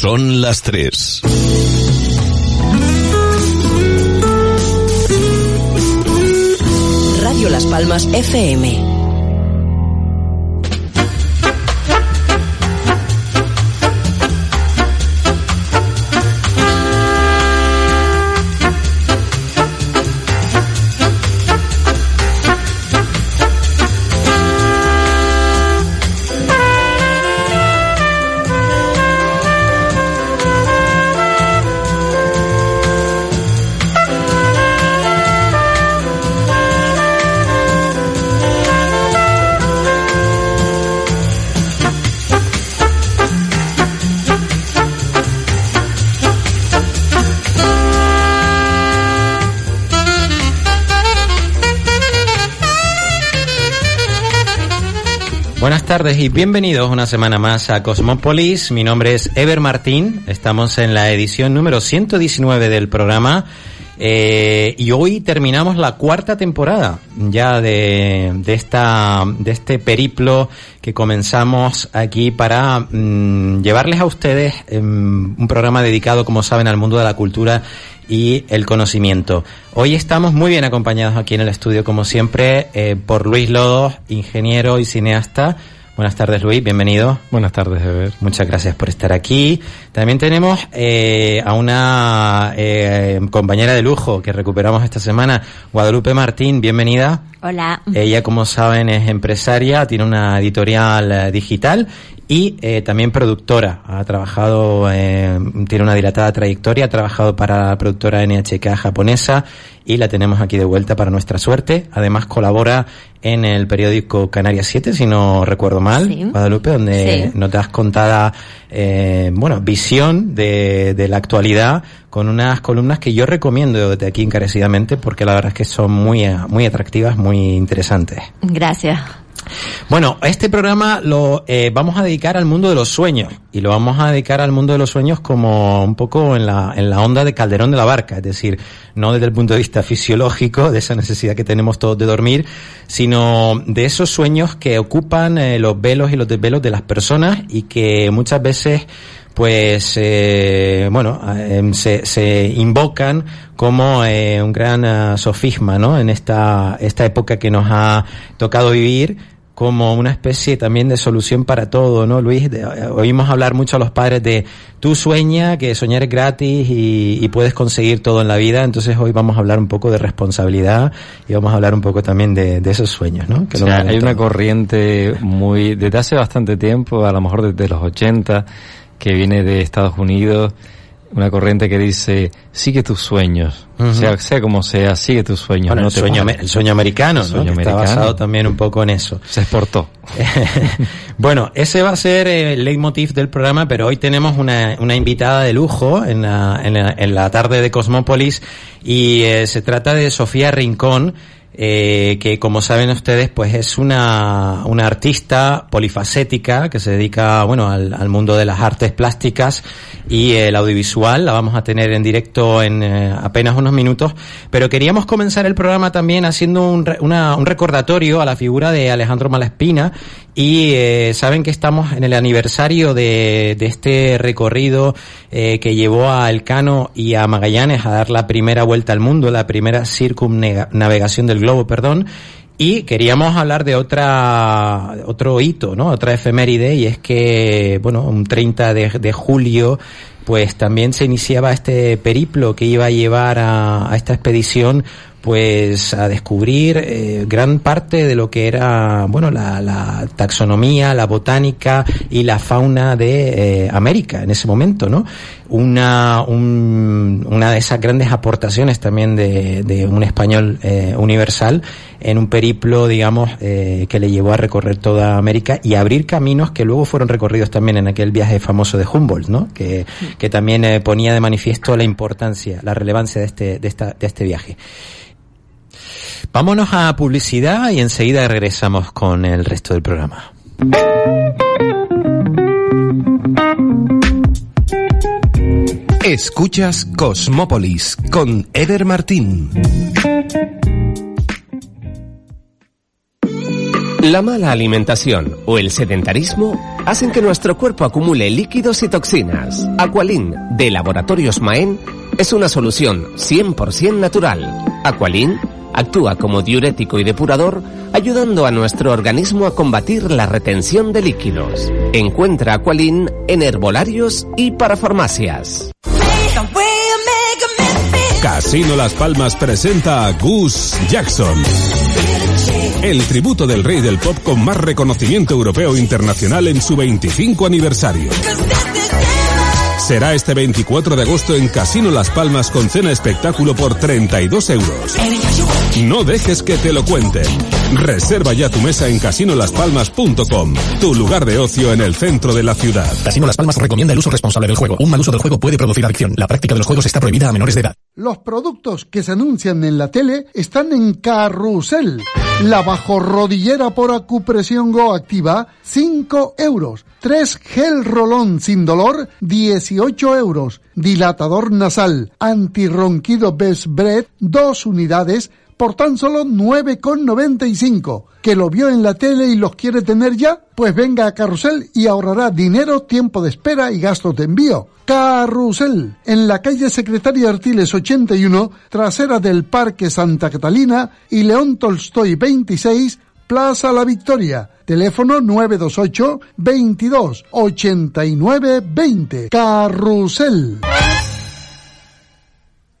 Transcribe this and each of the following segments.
Son las tres. Radio Las Palmas FM. Tardes y bienvenidos una semana más a Cosmópolis. Mi nombre es Ever Martín. Estamos en la edición número 119 del programa. Eh, y hoy terminamos la cuarta temporada ya de, de, esta, de este periplo que comenzamos aquí para mm, llevarles a ustedes em, un programa dedicado, como saben, al mundo de la cultura y el conocimiento. Hoy estamos muy bien acompañados aquí en el estudio, como siempre, eh, por Luis Lodos, ingeniero y cineasta. Buenas tardes, Luis, bienvenido. Buenas tardes, Ever. Muchas gracias por estar aquí. También tenemos eh, a una eh, compañera de lujo que recuperamos esta semana, Guadalupe Martín, bienvenida. Hola. Ella, como saben, es empresaria, tiene una editorial eh, digital y eh, también productora. Ha trabajado, eh, tiene una dilatada trayectoria, ha trabajado para la productora NHK japonesa y la tenemos aquí de vuelta para nuestra suerte. Además colabora en el periódico Canarias 7, si no recuerdo mal, Guadalupe, donde nos das contada, eh, bueno, visión de, de la actualidad con unas columnas que yo recomiendo desde aquí encarecidamente porque la verdad es que son muy, muy atractivas, muy interesantes. Gracias. Bueno, este programa lo eh, vamos a dedicar al mundo de los sueños y lo vamos a dedicar al mundo de los sueños como un poco en la, en la onda de Calderón de la Barca, es decir, no desde el punto de vista fisiológico, de esa necesidad que tenemos todos de dormir, sino de esos sueños que ocupan eh, los velos y los desvelos de las personas y que muchas veces pues eh, bueno em, se, se, invocan como eh, un gran uh, sofisma no en esta esta época que nos ha tocado vivir como una especie también de solución para todo, ¿no, Luis? De, oímos hablar mucho a los padres de tú sueña, que soñar es gratis y, y, puedes conseguir todo en la vida, entonces hoy vamos a hablar un poco de responsabilidad y vamos a hablar un poco también de, de esos sueños, ¿no? Que o sea, hay una corriente muy, desde hace bastante tiempo, a lo mejor desde los 80, que viene de Estados Unidos, una corriente que dice, sigue tus sueños, uh -huh. sea, sea como sea, sigue tus sueños. Bueno, no el, sueño, el, sueño, americano, el sueño ¿no? americano. está basado también un poco en eso. Se exportó. bueno, ese va a ser el leitmotiv del programa, pero hoy tenemos una, una invitada de lujo en la, en la, en la tarde de Cosmópolis y eh, se trata de Sofía Rincón, eh, que como saben ustedes, pues es una, una artista polifacética que se dedica, bueno, al, al mundo de las artes plásticas y el audiovisual. La vamos a tener en directo en eh, apenas unos minutos. Pero queríamos comenzar el programa también haciendo un, una, un recordatorio a la figura de Alejandro Malaspina. Y eh, saben que estamos en el aniversario de, de este recorrido eh, que llevó a Elcano y a Magallanes a dar la primera vuelta al mundo, la primera circunnavegación del globo, perdón. Y queríamos hablar de otra, otro hito, ¿no? Otra efeméride, y es que, bueno, un 30 de, de julio, pues también se iniciaba este periplo que iba a llevar a, a esta expedición pues a descubrir eh, gran parte de lo que era bueno la, la, taxonomía, la botánica y la fauna de eh, América en ese momento, ¿no? Una un, una de esas grandes aportaciones también de, de un español eh, universal en un periplo, digamos, eh, que le llevó a recorrer toda América y abrir caminos que luego fueron recorridos también en aquel viaje famoso de Humboldt, ¿no? Que, que también eh, ponía de manifiesto la importancia, la relevancia de este, de esta, de este viaje. Vámonos a publicidad y enseguida regresamos con el resto del programa. Escuchas Cosmópolis con Eder Martín. La mala alimentación o el sedentarismo hacen que nuestro cuerpo acumule líquidos y toxinas. Aqualin, de Laboratorios Maen, es una solución 100% natural. Aqualin actúa como diurético y depurador, ayudando a nuestro organismo a combatir la retención de líquidos. Encuentra Aqualin en herbolarios y para farmacias. Casino Las Palmas presenta a Gus Jackson. El tributo del rey del pop con más reconocimiento europeo e internacional en su 25 aniversario. Será este 24 de agosto en Casino Las Palmas con cena espectáculo por 32 euros. No dejes que te lo cuenten. Reserva ya tu mesa en casinolaspalmas.com, tu lugar de ocio en el centro de la ciudad. Casino Las Palmas recomienda el uso responsable del juego. Un mal uso del juego puede producir adicción. La práctica de los juegos está prohibida a menores de edad. Los productos que se anuncian en la tele están en Carrusel. La bajorrodillera por acupresión Go Activa, 5 euros. 3 gel rolón sin dolor, 18 euros. Dilatador nasal, antirronquido Best Bread, 2 unidades, por tan solo 9,95. ¿Que lo vio en la tele y los quiere tener ya? Pues venga a Carrusel y ahorrará dinero, tiempo de espera y gastos de envío. Carrusel, en la calle Secretaria Artiles 81, trasera del Parque Santa Catalina y León Tolstoy 26, Plaza La Victoria. Teléfono 928 22 89 20. Carrusel.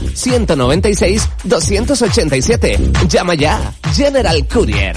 902-196-287. Llama ya. General Courier.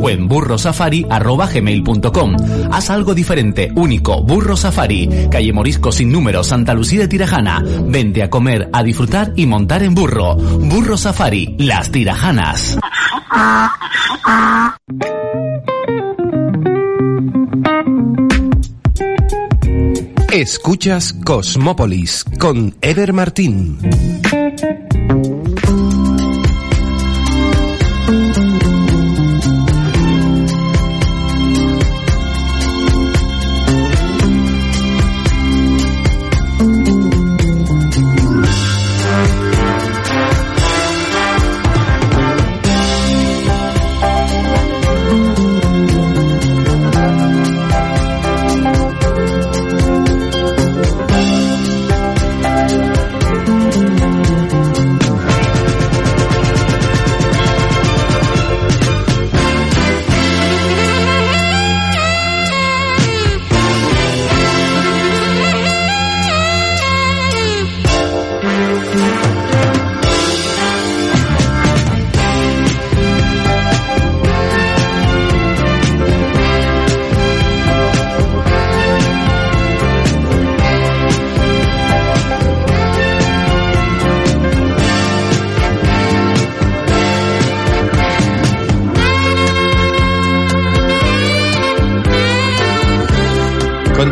o en burrosafari.gmail.com. Haz algo diferente, único, Burro Safari, calle Morisco sin número, Santa Lucía de Tirajana. Vente a comer, a disfrutar y montar en burro. Burro Safari, las Tirajanas. Escuchas Cosmópolis con Eder Martín.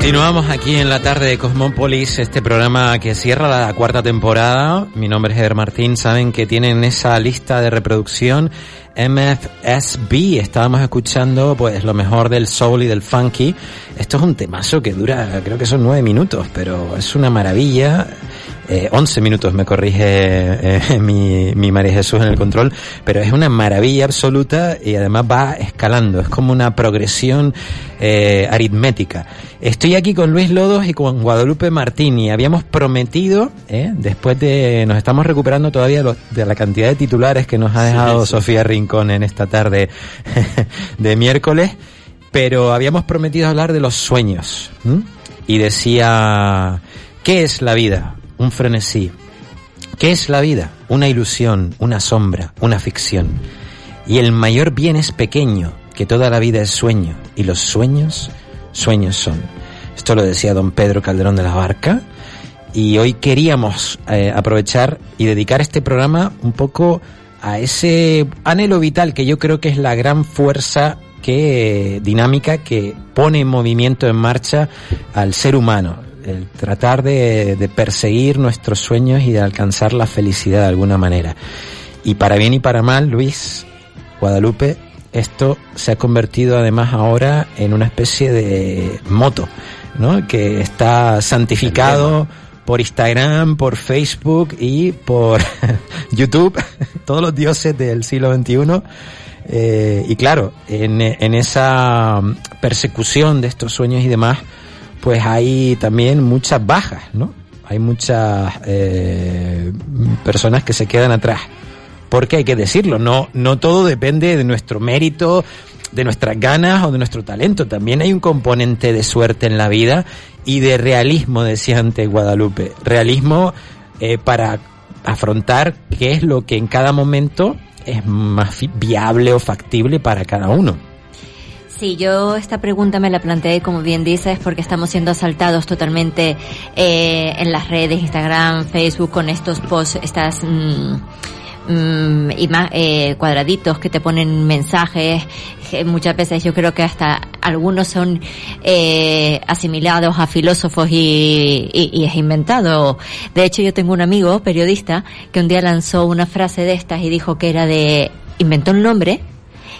Continuamos aquí en la tarde de Cosmópolis, este programa que cierra la cuarta temporada. Mi nombre es Eder Martín. Saben que tienen esa lista de reproducción MFSB. Estábamos escuchando pues lo mejor del soul y del funky. Esto es un temazo que dura, creo que son nueve minutos, pero es una maravilla. Eh, 11 minutos me corrige eh, mi, mi María Jesús en el control, pero es una maravilla absoluta y además va escalando, es como una progresión eh, aritmética. Estoy aquí con Luis Lodos y con Guadalupe Martini. Habíamos prometido, eh, después de, nos estamos recuperando todavía de la cantidad de titulares que nos ha dejado Sofía Rincón en esta tarde de miércoles, pero habíamos prometido hablar de los sueños. ¿m? Y decía, ¿qué es la vida? Un frenesí. ¿Qué es la vida? Una ilusión, una sombra, una ficción. Y el mayor bien es pequeño, que toda la vida es sueño, y los sueños, sueños son. Esto lo decía don Pedro Calderón de la Barca, y hoy queríamos eh, aprovechar y dedicar este programa un poco a ese anhelo vital que yo creo que es la gran fuerza que dinámica que pone en movimiento en marcha al ser humano el tratar de, de perseguir nuestros sueños y de alcanzar la felicidad de alguna manera y para bien y para mal Luis Guadalupe esto se ha convertido además ahora en una especie de moto ¿no? que está santificado por Instagram, por Facebook y por YouTube, todos los dioses del siglo XXI. Eh, y claro, en, en esa persecución de estos sueños y demás, pues hay también muchas bajas, ¿no? Hay muchas eh, personas que se quedan atrás. Porque hay que decirlo, no, no todo depende de nuestro mérito, de nuestras ganas o de nuestro talento. También hay un componente de suerte en la vida y de realismo, decía antes Guadalupe. Realismo eh, para afrontar qué es lo que en cada momento es más viable o factible para cada uno. Sí, yo esta pregunta me la planteé, como bien dices, porque estamos siendo asaltados totalmente eh, en las redes, Instagram, Facebook, con estos posts, estas mm, mm, ima- eh, cuadraditos que te ponen mensajes. Muchas veces yo creo que hasta algunos son eh, asimilados a filósofos y, y- y es inventado. De hecho, yo tengo un amigo periodista que un día lanzó una frase de estas y dijo que era de inventó un nombre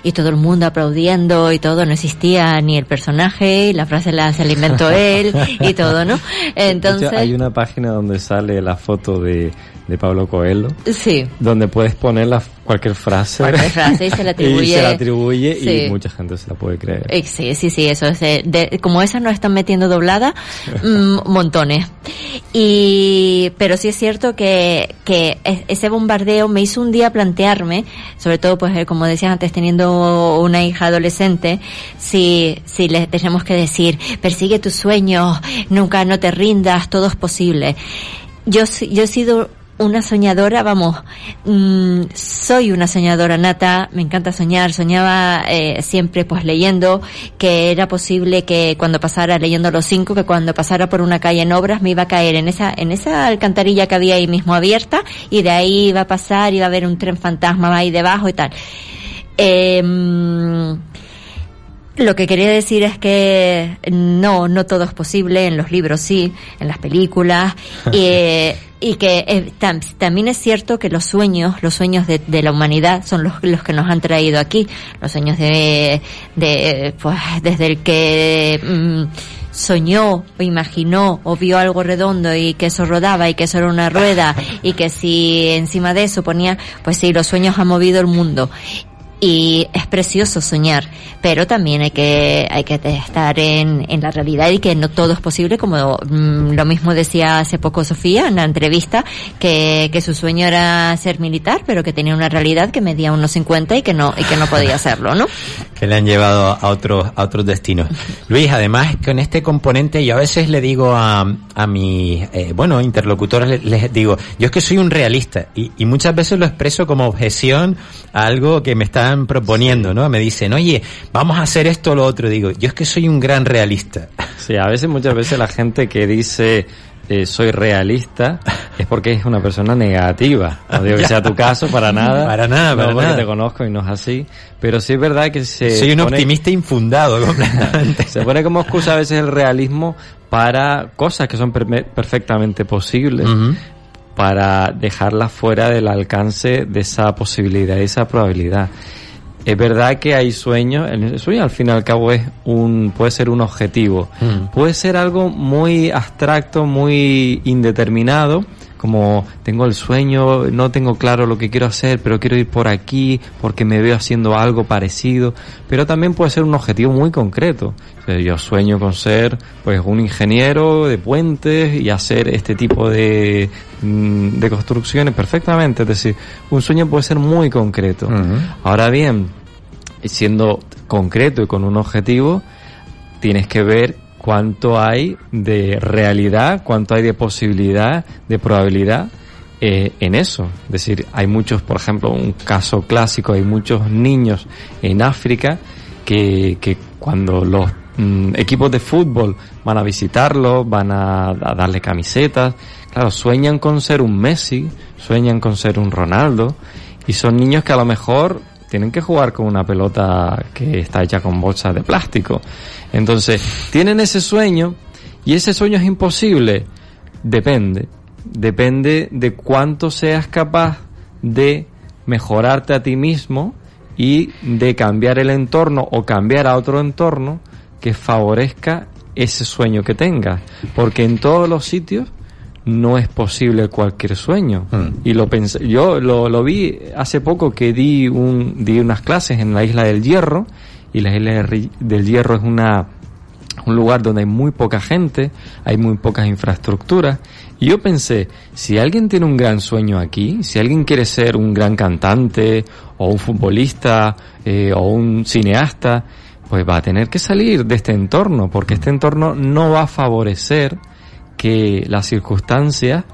y todo el mundo aplaudiendo y todo, no existía ni el personaje, y la frase la, se la inventó él y todo, ¿no? Entonces, hecho, hay una página donde sale la foto de, de Pablo Coelho, sí, donde puedes poner la, cualquier frase. Cualquier frase y se la atribuye. y se la atribuye Sí. y mucha gente se la puede creer. Eh, Sí, sí, sí, eso es. de- como esas nos están metiendo doblada, mm, montones. Y, pero sí es cierto que, que es- ese bombardeo me hizo un día plantearme, sobre todo pues eh, como decías antes, teniendo una hija adolescente, si, si le tenemos que decir, persigue tus sueños, nunca no te rindas, todo es posible. Yo, sí- yo he sido una soñadora, vamos, mm, soy una soñadora nata, me encanta soñar, soñaba eh, siempre pues leyendo que era posible que cuando pasara leyendo los cinco, que cuando pasara por una calle en obras me iba a caer en esa, en esa alcantarilla que había ahí mismo abierta y de ahí iba a pasar, iba a haber un tren fantasma ahí debajo y tal. Eh, lo que quería decir es que no, no todo es posible, en los libros sí, en las películas, y, y que eh, tam- también es cierto que los sueños, los sueños de, de la humanidad son los, los que nos han traído aquí, los sueños de, de pues, desde el que mm, soñó o imaginó o vio algo redondo y que eso rodaba y que eso era una rueda y que si encima de eso ponía, pues sí, los sueños han movido el mundo y es precioso soñar, pero también hay que hay que estar en, en la realidad y que no todo es posible, como mm, lo mismo decía hace poco Sofía en la entrevista, que, que su sueño era ser militar, pero que tenía una realidad que medía unos 50 y que no y que no podía hacerlo, ¿no? que le han llevado a otros a otros destinos. Luis, además con este componente yo a veces le digo a, a mis eh, bueno interlocutores les, digo yo es que soy un realista y, y muchas veces lo expreso como objeción a algo que me están proponiendo, ¿no? Me dicen oye vamos a hacer esto o lo otro digo yo es que soy un gran realista. Sí, a veces, muchas veces la gente que dice eh, soy realista es porque es una persona negativa. No digo que sea tu caso para nada. Para nada, no, para porque nada. te conozco y no es así. Pero sí es verdad que se soy un pone- optimista infundado completamente. se pone como excusa a veces el realismo para cosas que son perfectamente posibles. Ujú. Para dejarlas fuera del alcance de esa posibilidad y esa probabilidad. Es verdad que hay sueños, el sueño al fin y al cabo es un, puede ser un objetivo, Mm. puede ser algo muy abstracto, muy indeterminado, como tengo el sueño, no tengo claro lo que quiero hacer, pero quiero ir por aquí porque me veo haciendo algo parecido, pero también puede ser un objetivo muy concreto. yo sueño con ser pues un ingeniero de puentes y hacer este tipo de, mm, de construcciones perfectamente, es decir, un sueño puede ser muy concreto. Ahora bien, siendo concreto y con un objetivo, tienes que ver cuánto hay de realidad, cuánto hay de posibilidad, de probabilidad eh, en eso. Es decir, hay muchos, por ejemplo, un caso clásico, hay muchos niños en África que, que cuando los mm, equipos de fútbol van a visitarlos, van a, a darle camisetas, claro, sueñan con ser un Messi, sueñan con ser un Ronaldo, y son niños que a lo mejor tienen que jugar con una pelota que está hecha con bolsas de plástico. Entonces, tienen ese sueño y ese sueño es imposible. Depende. Depende de cuánto seas capaz de mejorarte a ti mismo y de cambiar el entorno o cambiar a otro entorno que favorezca ese sueño que tengas. Porque en todos los sitios no es posible cualquier sueño. Hmm. Y lo pensé, yo lo, lo, vi hace poco que di un, di unas clases en la isla del Hierro, y la isla del Hierro es una, un lugar donde hay muy poca gente, hay muy pocas infraestructuras, y yo pensé, si alguien tiene un gran sueño aquí, si alguien quiere ser un gran cantante, o un futbolista, eh, o un cineasta, pues va a tener que salir de este entorno, porque este entorno no va a favorecer que las circunstancias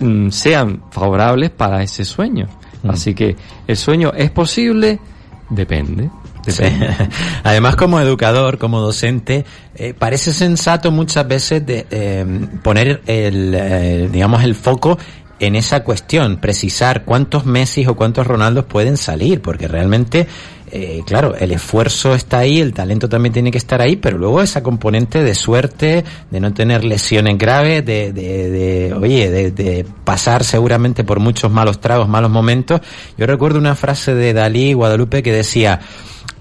mm, sean favorables para ese sueño. Mm. Así que el sueño es posible, depende. Además, como educador, como docente, eh, parece sensato muchas veces de eh, poner el, eh, digamos, el foco en esa cuestión, precisar cuántos Messi o cuántos Ronaldos pueden salir, porque realmente eh, claro, el esfuerzo está ahí, el talento también tiene que estar ahí, pero luego esa componente de suerte, de no tener lesiones graves, de, de, de oye, de, de, pasar seguramente por muchos malos tragos, malos momentos. Yo recuerdo una frase de Dalí Guadalupe que decía,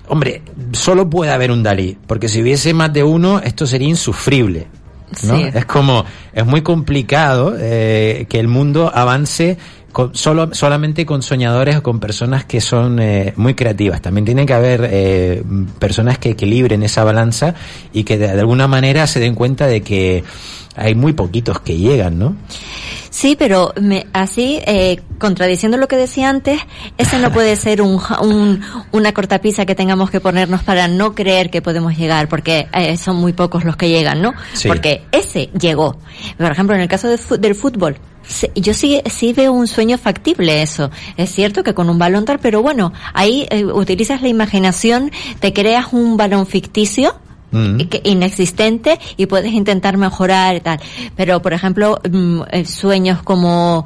hombre, solo puede haber un Dalí, porque si hubiese más de uno, esto sería insufrible. ¿no? Es como, es muy complicado eh, que el mundo avance solo, solamente con soñadores o con personas que son eh, muy creativas. También tiene que haber eh, personas que equilibren esa balanza y que de, alguna manera se den cuenta de que hay muy poquitos que llegan, ¿no? Sí, pero me, así, eh, contradiciendo lo que decía antes, ese no puede ser un, un, una cortapisa que tengamos que ponernos para no creer que podemos llegar, porque eh, son muy pocos los que llegan, ¿no? Porque ese llegó. Por ejemplo, en el caso del fútbol, yo sí, sí veo un sueño factible eso. Es cierto que con un balón tal, pero bueno, ahí eh, utilizas la imaginación, te creas un balón ficticio, mm. inexistente y puedes intentar mejorar y tal. Pero, por ejemplo, mm, eh, sueños como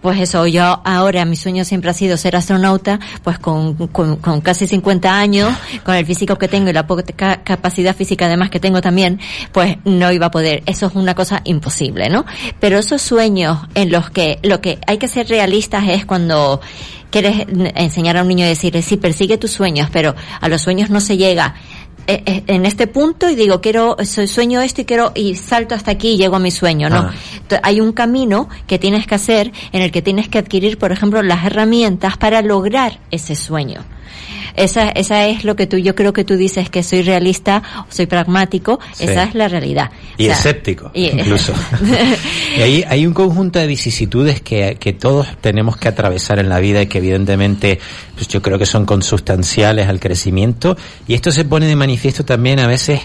pues eso, yo ahora mi sueño siempre ha sido ser astronauta, pues con, con, con casi 50 años, con el físico que tengo y la poca capacidad física además que tengo también, pues no iba a poder. Eso es una cosa imposible, ¿no? Pero esos sueños en los que lo que hay que ser realistas es cuando quieres enseñar a un niño a decir, sí, persigue tus sueños, pero a los sueños no se llega en este punto y digo, quiero, sueño esto y quiero, y salto hasta aquí y llego a mi sueño, ¿no? Ah. Hay un camino que tienes que hacer en el que tienes que adquirir, por ejemplo, las herramientas para lograr ese sueño. Esa, esa es lo que tú, yo creo que tú dices que soy realista, soy pragmático, esa es la realidad. Y escéptico, incluso. y ahí hay un conjunto de vicisitudes que, que todos tenemos que atravesar en la vida y que evidentemente pues yo creo que son consustanciales al crecimiento y esto se pone de manifiesto también a veces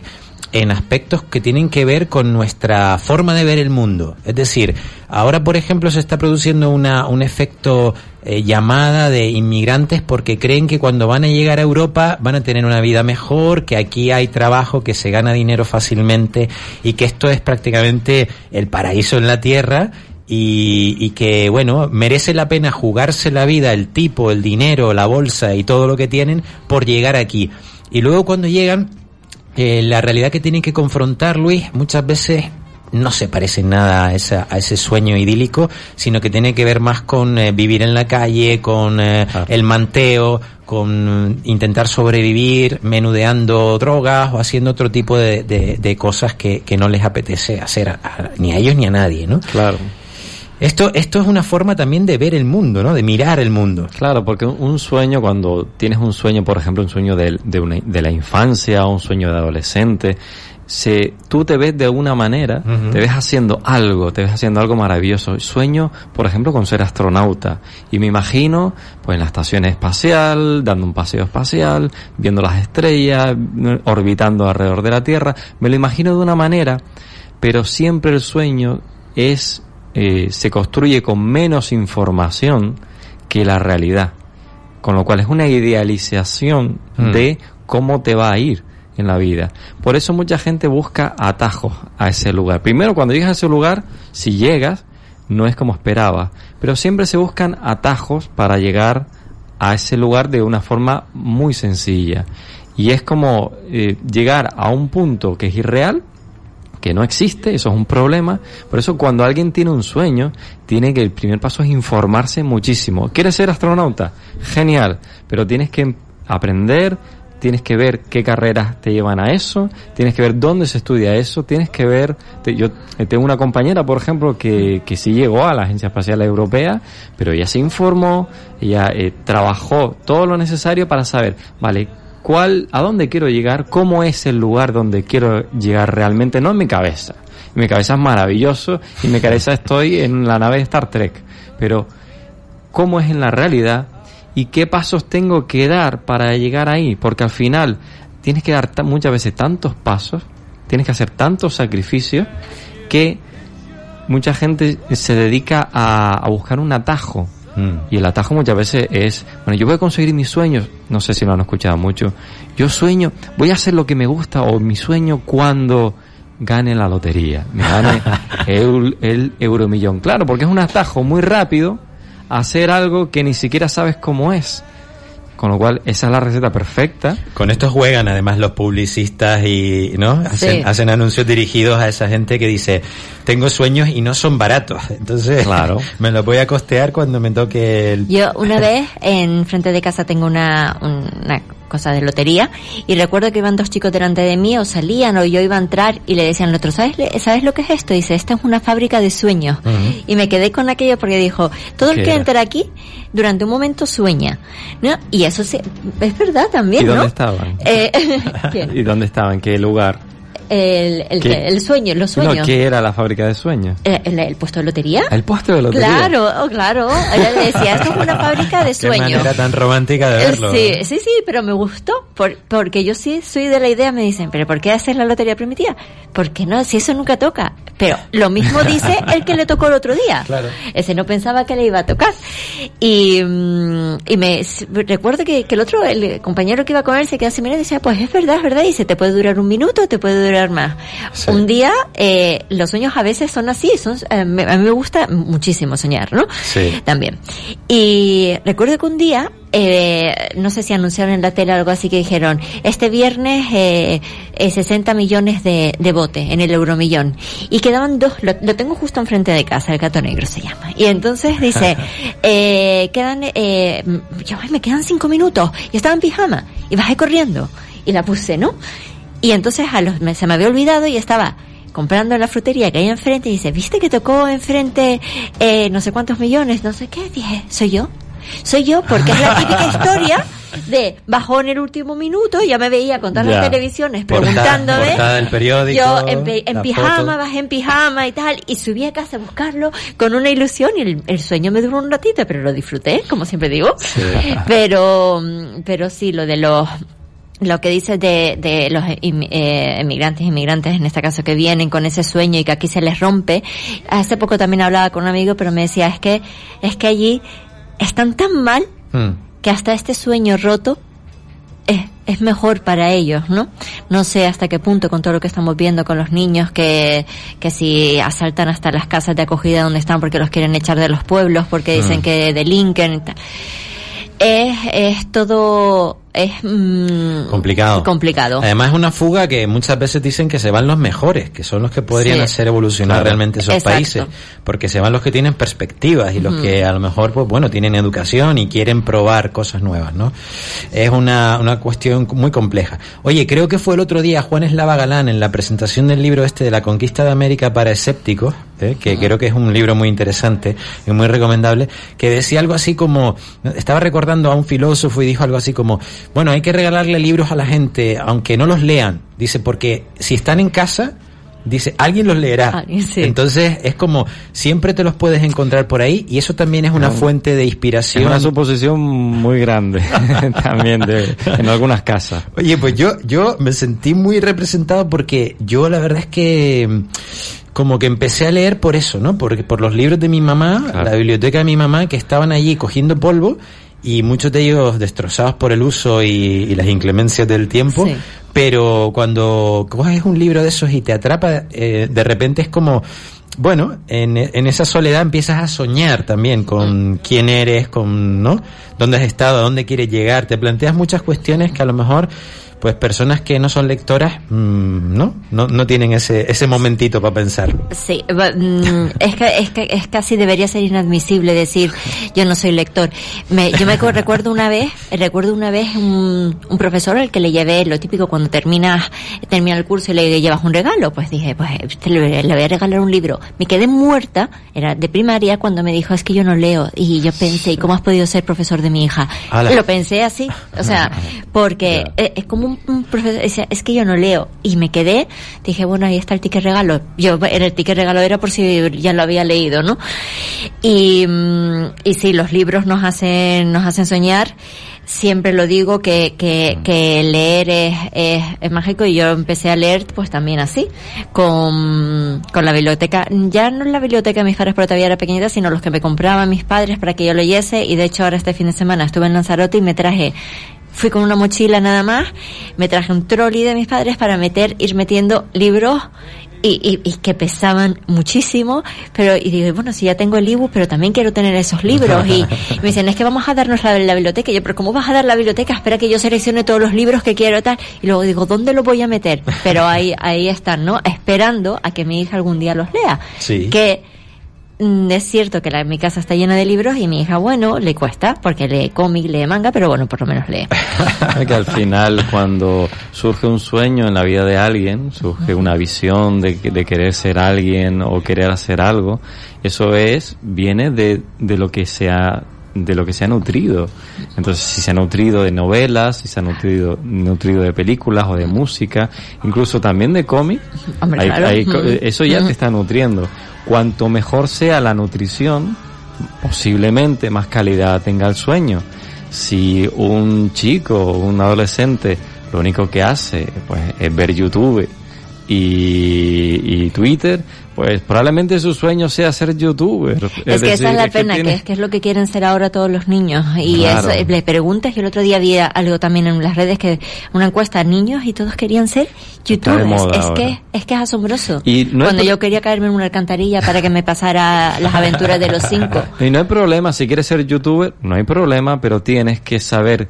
en aspectos que tienen que ver con nuestra forma de ver el mundo. Es decir, ahora por ejemplo se está produciendo una, un efecto eh, llamada de inmigrantes porque creen que cuando van a llegar a Europa van a tener una vida mejor, que aquí hay trabajo, que se gana dinero fácilmente y que esto es prácticamente el paraíso en la tierra y, y, que, bueno, merece la pena jugarse la vida, el tipo, el dinero, la bolsa y todo lo que tienen por llegar aquí. Y luego cuando llegan, eh, la realidad que tienen que confrontar, Luis, muchas veces no se parece nada a, esa, a ese sueño idílico, sino que tiene que ver más con eh, vivir en la calle, con eh, el manteo, con intentar sobrevivir menudeando drogas o haciendo otro tipo de, de, cosas que, que, no les apetece hacer ni a ellos ni a nadie, ¿no? Claro. Esto, esto es una forma también de ver el mundo, ¿no? De mirar el mundo. Claro, porque un sueño, cuando tienes un sueño, por ejemplo, un sueño de, de, una, de la infancia un sueño de adolescente, se, tú te ves de alguna manera, te ves haciendo algo, te ves haciendo algo maravilloso. Sueño, por ejemplo, con ser astronauta. Y me imagino, pues en la estación espacial, dando un paseo espacial, viendo las estrellas, orbitando alrededor de la Tierra. Me lo imagino de una manera, pero siempre el sueño es eh, se construye con menos información que la realidad. Con lo cual es una idealización Mm. de cómo te va a ir en la vida. Por eso mucha gente busca atajos a ese lugar. Primero, cuando llegas a ese lugar, si llegas, no es como esperaba. Pero siempre se buscan atajos para llegar a ese lugar de una forma muy sencilla. Y es como eh, llegar a un punto que es irreal, que no existe, eso es un problema. Por eso cuando alguien tiene un sueño, tiene que el primer paso es informarse muchísimo. ¿Quieres ser astronauta? Genial, pero tienes que aprender, tienes que ver qué carreras te llevan a eso, tienes que ver dónde se estudia eso, tienes que ver, yo eh, tengo una compañera, por ejemplo, que, que sí llegó a la Agencia Espacial Europea, pero ella se informó, ella eh, trabajó todo lo necesario para saber, vale, cuál, a dónde quiero llegar, cómo es el lugar donde quiero llegar realmente, no en mi cabeza. Mi cabeza es maravilloso y en mi cabeza estoy en la nave de Star Trek, pero cómo es en la realidad y qué pasos tengo que dar para llegar ahí, porque al final tienes que dar muchas veces tantos pasos, tienes que hacer tantos sacrificios que mucha gente se dedica a, a buscar un atajo. Y el atajo muchas veces es, bueno, yo voy a conseguir mis sueños, no sé si lo han escuchado mucho, yo sueño, voy a hacer lo que me gusta o mi sueño cuando gane la lotería, me gane el, el euromillón. Claro, porque es un atajo muy rápido a hacer algo que ni siquiera sabes cómo es. Con lo cual, esa es la receta perfecta. Con esto juegan además los publicistas y, ¿no? Hacen, Sí. hacen anuncios dirigidos a esa gente que dice, tengo sueños y no son baratos. Entonces, Claro. me los voy a costear cuando me toque el... Yo una vez en frente de casa tengo una, una cosa de lotería y recuerdo que iban dos chicos delante de mí o salían o yo iba a entrar y le decían al otro, ¿sabes, le- ¿sabes lo que es esto? dice, esta es una fábrica de sueños. Y me quedé con aquello porque dijo, todo el ¿Qué que era? entra aquí durante un momento sueña. ¿no? Y eso sí, es verdad también, ¿Y dónde ¿no? estaban? Eh. ¿Y dónde estaban? ¿En qué lugar? El, el, ¿Qué? el sueño, los No, sueños. ¿qué era la fábrica de sueños? Eh, ¿El, el puesto de lotería? El puesto de lotería. Claro, oh, claro. Ella decía, esto es una fábrica de Qué sueños. manera tan romántica de Eh, verlo. Sí, sí, sí, pero me gustó, por- porque yo sí soy de la idea, me dicen, pero ¿por qué haces la lotería primitiva? Porque no, si eso nunca toca. Pero lo mismo dice el que le tocó el otro día. Claro. Ese no pensaba que le iba a tocar. Y, mm, y me recuerdo que, que el otro, el compañero que iba con él se quedó así mirando y decía, pues es verdad, es verdad, y dice, te puede durar un minuto, te puede durar más. Sí. Un día, eh, los sueños a veces son así, son, eh, me- a mí me gusta muchísimo soñar, ¿no? Sí. también. Y recuerdo que un día, eh, no sé si anunciaron en la tele o algo así que dijeron, este viernes eh, eh, 60 millones de, de bote en el euromillón. Y quedaban dos, lo, lo tengo justo enfrente de casa, el gato negro se llama. Y entonces dice, eh, quedan, eh, yo, ay, me quedan cinco minutos. Y estaba en pijama. Y bajé corriendo. Y la puse, ¿no? Y entonces a los, me- se me había olvidado y estaba comprando en la frutería que hay enfrente y dice, ¿viste que tocó enfrente eh, no sé cuántos millones? No sé qué. Dije, ¿soy yo? Soy yo, porque es la típica historia de bajó en el último minuto, ya me veía con todas Ya. las televisiones Portada- preguntándome. portada del periódico, Yo en, en pijama, foto. bajé en pijama y tal, y subí a casa a buscarlo con una ilusión y el, el sueño me duró un ratito, pero lo disfruté, como siempre digo. Pero, mm, pero sí, lo de los lo que dices de, de los eh, emigrantes, inmigrantes en este caso que vienen con ese sueño y que aquí se les rompe. Hace poco también hablaba con un amigo, pero me decía, es que, es que allí están tan mal Mm. que hasta este sueño roto es, es mejor para ellos, ¿no? No sé hasta qué punto con todo lo que estamos viendo con los niños que, que si asaltan hasta las casas de acogida donde están porque los quieren echar de los pueblos, porque dicen Mm. que delinquen y tal. Es, es todo, es mm, Complicado. complicado. Además es una fuga que muchas veces dicen que se van los mejores, que son los que podrían Sí. hacer evolucionar Claro. realmente esos Exacto. países, porque se van los que tienen perspectivas y los que a lo mejor pues bueno, tienen educación y quieren probar cosas nuevas, ¿no? Es una, una cuestión muy compleja. Oye, creo que fue el otro día Juan Eslava Galán en la presentación del libro este de la conquista de América para escépticos, ¿eh? que creo que es un libro muy interesante y muy recomendable, que decía algo así como, estaba recordando a un filósofo y dijo algo así como, bueno, hay que regalarle libros a la gente, aunque no los lean, dice, porque si están en casa, dice, alguien los leerá. Entonces es como, siempre te los puedes encontrar por ahí y eso también es una fuente de inspiración. Es una suposición muy grande también de, en algunas casas. Oye, pues yo, yo me sentí muy representado porque yo la verdad es que como que empecé a leer por eso, ¿no? Porque por los libros de mi mamá, la biblioteca de mi mamá, que estaban allí cogiendo polvo y muchos de ellos destrozados por el uso y, las inclemencias del tiempo. Pero cuando coges un libro de esos y te atrapa, eh, de repente es como, bueno, en, en, esa soledad empiezas a soñar también con mm. quién eres, con, ¿no? ¿Dónde has estado? ¿A dónde quieres llegar? Te planteas muchas cuestiones que a lo mejor pues personas que no son lectoras, mm, ¿no? ¿no? No tienen ese, ese momentito para pensar. Sí, mm, es que, es que es casi debería ser inadmisible decir yo no soy lector. Me, yo me recuerdo una vez, recuerdo una vez un, un profesor al que le llevé lo típico cuando terminas, termina el curso y le llevas un regalo, pues dije, pues le, le voy a regalar un libro. Me quedé muerta, era de primaria, cuando me dijo es que yo no leo. Y yo pensé, ¿y cómo has podido ser profesor de mi hija? Lo pensé así, o sea, porque es como un un, profesor decía, es que yo no leo. Y me quedé, dije, bueno, ahí está el ticket regalo. Yo, en el ticket regalo era por si ya lo había leído, ¿no? Y, mm, y sí, los libros nos hacen, nos hacen soñar siempre lo digo que, que, que leer es, es, es, mágico y yo empecé a leer pues también así, con, con la biblioteca, ya no la biblioteca de mis padres porque todavía era pequeñita, sino los que me compraban mis padres para que yo leyese y de hecho ahora este fin de semana estuve en Lanzarote y me traje fui con una mochila nada más, me traje un trolley de mis padres para meter, ir metiendo libros y, y, que pesaban muchísimo, pero y digo, bueno, si ya tengo el ebook, pero también quiero tener esos libros y, me dicen, es que vamos a darnos la, la, biblioteca. Y yo, pero ¿cómo vas a dar la biblioteca? Espera que yo seleccione todos los libros que quiero tal. Y luego digo, ¿dónde lo voy a meter? Pero ahí, ahí están, ¿no? Esperando a que mi hija algún día los lea. Sí. Que es cierto que la, mi casa está llena de libros y mi hija, bueno, le cuesta porque lee cómic, lee manga, pero bueno, por lo menos lee. que al final cuando surge un sueño en la vida de alguien, surge una visión de, de querer ser alguien o querer hacer algo, eso es, viene de, de lo que se ha de lo que se ha nutrido. Entonces, si se ha nutrido de novelas, si se ha nutrido, nutrido de películas o de música, incluso también de cómic, eso ya te está nutriendo. Cuanto mejor sea la nutrición, posiblemente más calidad tenga el sueño. Si un chico o un adolescente lo único que hace pues, es ver YouTube y, y Twitter, pues probablemente su sueño sea ser youtuber. Es, que esa es la pena, que, es, que es lo que quieren ser ahora todos los niños. Y eso, eh, les preguntas, que el otro día había algo también en las redes, que una encuesta a niños y todos querían ser youtubers. Es que, es que es asombroso. Y Cuando yo quería caerme en una alcantarilla para que me pasara las aventuras de los cinco. Y no hay problema, si quieres ser youtuber, no hay problema, pero tienes que saber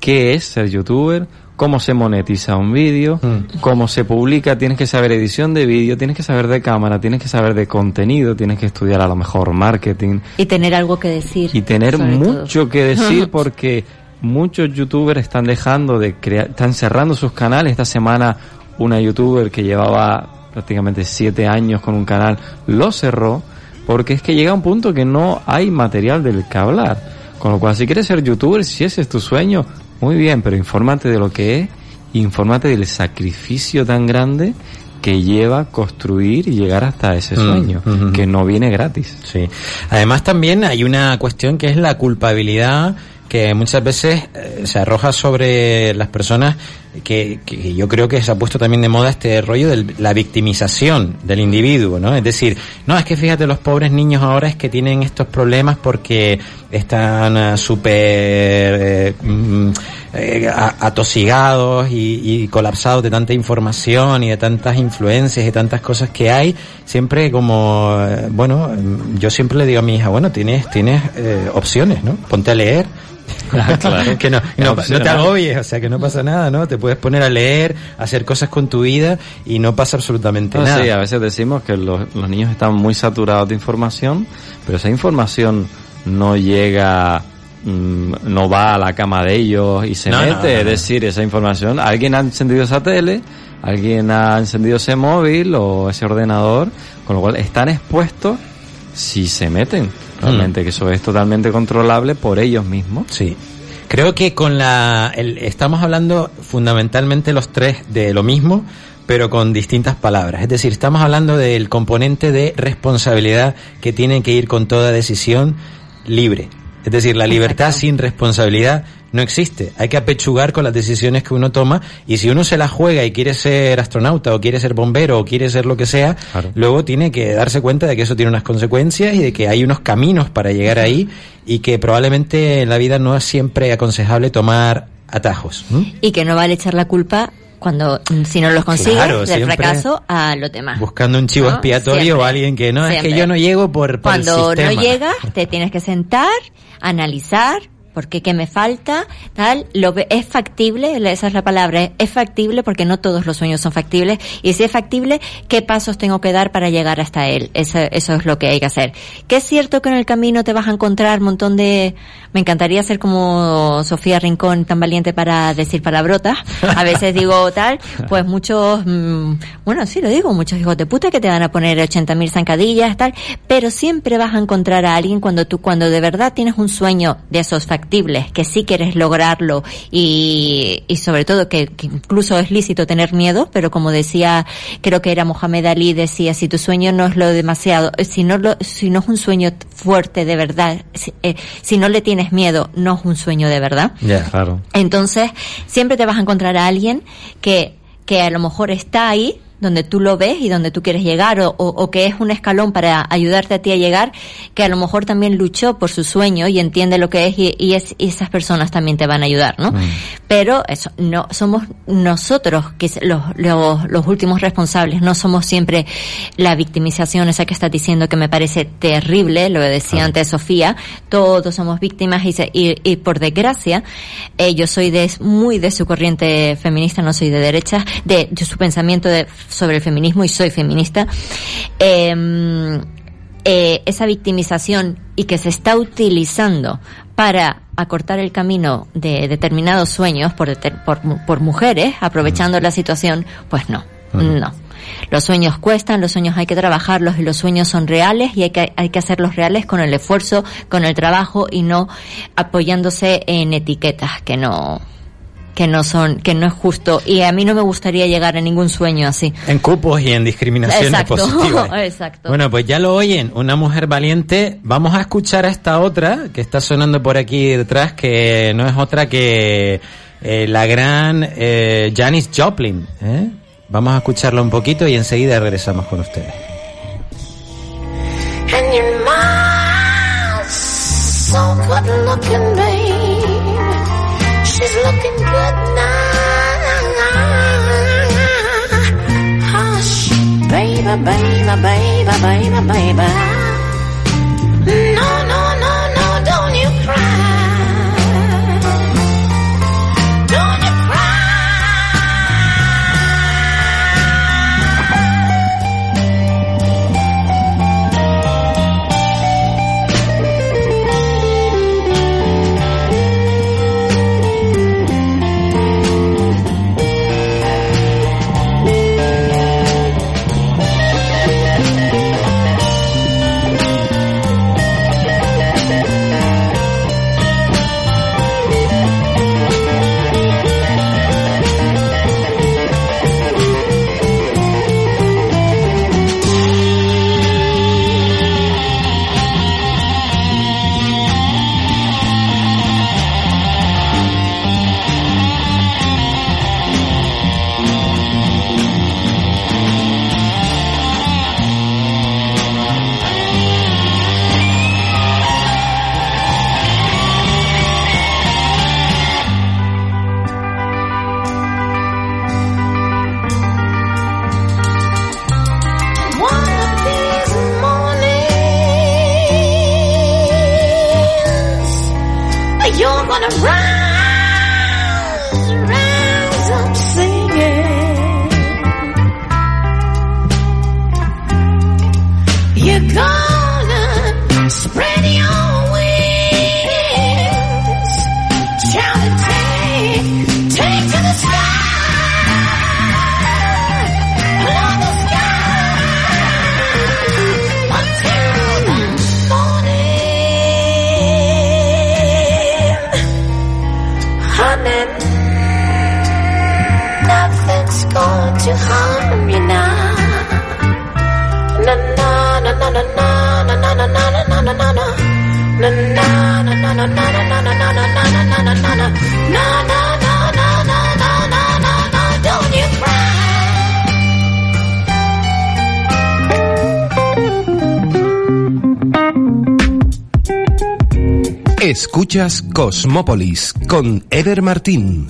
qué es ser youtuber, cómo se monetiza un vídeo, mm. cómo se publica, tienes que saber edición de vídeo, tienes que saber de cámara, tienes que saber de contenido, tienes que estudiar a lo mejor marketing. Y tener algo que decir. Y tener mucho que decir porque muchos youtubers están dejando de crear, están cerrando sus canales. Esta semana una youtuber que llevaba prácticamente siete años con un canal lo cerró porque es que llega un punto que no hay material del que hablar. Con lo cual, si quieres ser youtuber, si ese es tu sueño, muy bien, pero infórmate de lo que es, infórmate del sacrificio tan grande que lleva construir y llegar hasta ese mm, sueño, que no viene gratis. Sí. Además también hay una cuestión que es la culpabilidad que muchas veces eh, se arroja sobre las personas que, que, yo creo que se ha puesto también de moda este rollo de la victimización del individuo, ¿no? Es decir, no, es que fíjate, los pobres niños ahora es que tienen estos problemas porque están uh, súper eh, mm, eh, atosigados y, y, colapsados de tanta información y de tantas influencias y tantas cosas que hay. Siempre como, bueno, yo siempre le digo a mi hija, bueno, tienes, tienes opciones, ¿no? Ponte a leer claro. que no, no, te agobies, o sea, que no pasa nada, ¿no? Te puedes poner a leer, hacer cosas con tu vida y no pasa absolutamente nada. Sí, a veces decimos que los, los niños están muy saturados de información, pero esa información no llega mm, no va a la cama de ellos y se mete, es decir, esa información, alguien ha encendido esa tele, alguien ha encendido ese móvil o ese ordenador, con lo cual están expuestos si se meten. Realmente, que eso es totalmente controlable por ellos mismos. Sí. Creo que con la, el- estamos hablando fundamentalmente los tres de lo mismo, pero con distintas palabras. Es decir, estamos hablando del componente de responsabilidad que tiene que ir con toda decisión libre. Es decir, la libertad sin responsabilidad no existe. Hay que apechugar con las decisiones que uno toma y si uno se la juega y quiere ser astronauta o quiere ser bombero o quiere ser lo que sea, luego tiene que darse cuenta de que eso tiene unas consecuencias y de que hay unos caminos para llegar ahí y que probablemente en la vida no es siempre aconsejable tomar atajos. Y que no vale echar la culpa cuando, si no los consigues, Claro, del fracaso a los demás. Buscando un chivo ¿no? expiatorio Siempre, o alguien que no, es que yo no llego por, por el Cuando no llegas, te tienes que sentar, analizar, por qué, me falta, tal, lo es factible, esa es la palabra, es factible porque no todos los sueños son factibles, y si es factible, ¿qué pasos tengo que dar para llegar hasta él? Eso, eso es lo que hay que hacer. Que es cierto que en el camino te vas a encontrar un montón de, me encantaría ser como Sofía Rincón, tan valiente para decir palabrotas, a veces digo tal, pues muchos, mm, bueno, sí lo digo, muchos hijos de puta que te van a poner 80.000 zancadillas, tal, pero siempre vas a encontrar a alguien cuando tú, cuando de verdad tienes un sueño de esos factibles, que sí quieres lograrlo y, y sobre todo que, que incluso es lícito tener miedo, pero como decía, creo que era Mohamed Ali, decía, si tu sueño no es lo demasiado, eh, si no lo, si no es un sueño fuerte de verdad, si, eh, si no le tienes miedo, no es un sueño de verdad. Ya, claro. Entonces, siempre te vas a encontrar a alguien que, que a lo mejor está ahí, donde tú lo ves y donde tú quieres llegar, o, o- que es un escalón para ayudarte a ti a llegar, que a lo mejor también luchó por su sueño y entiende lo que es y, es, y esas personas también te van a ayudar, ¿no? Pero eso, no, somos nosotros que los, los, los últimos responsables, no somos siempre la victimización esa que estás diciendo que me parece terrible, lo decía antes Sofía, todos somos víctimas y, se- y, y por desgracia, eh, yo soy de, muy de su corriente feminista, no soy de derecha, de, de su pensamiento de- sobre el feminismo y soy feminista. Em, eh, esa victimización y que se está utilizando para acortar el camino de determinados sueños por, deter- por, por mujeres, aprovechando la situación, pues no, no. Los sueños cuestan, los sueños hay que trabajarlos y los sueños son reales y hay que, hay que hacerlos reales con el esfuerzo, con el trabajo y no apoyándose en etiquetas que no, que no son, que no es justo. Y a mí no me gustaría llegar a ningún sueño así. En cupos y en discriminaciones Exacto, positivas. exacto. Bueno, pues ya lo oyen, una mujer valiente. Vamos a escuchar a esta otra que está sonando por aquí detrás, que no es otra que eh, la gran eh, Janis Joplin. ¿eh? Vamos a escucharla un poquito y enseguida regresamos con ustedes. And your mind's so good looking, babe. She's looking good now. Hush, baby, baby, baby, baby, baby. No, Escuchas Cosmópolis con Eder Martín.